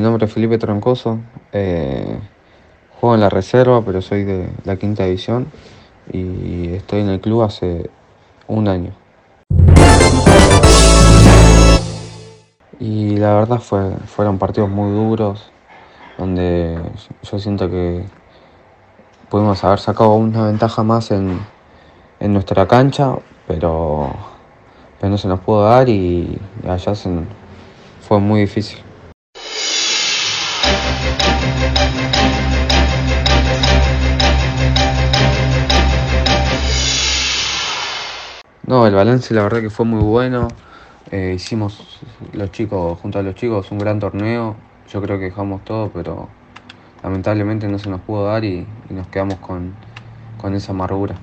nombre es Felipe Troncoso. Eh, juego en la reserva, pero soy de la quinta división y estoy en el club hace un año. Y la verdad fue, fueron partidos muy duros, donde yo siento que pudimos haber sacado una ventaja más en, en nuestra cancha, pero, pero no se nos pudo dar y allá fue muy difícil. No, el balance la verdad que fue muy bueno. Eh, hicimos los chicos, junto a los chicos, un gran torneo. Yo creo que dejamos todo, pero lamentablemente no se nos pudo dar y, y nos quedamos con, con esa amargura.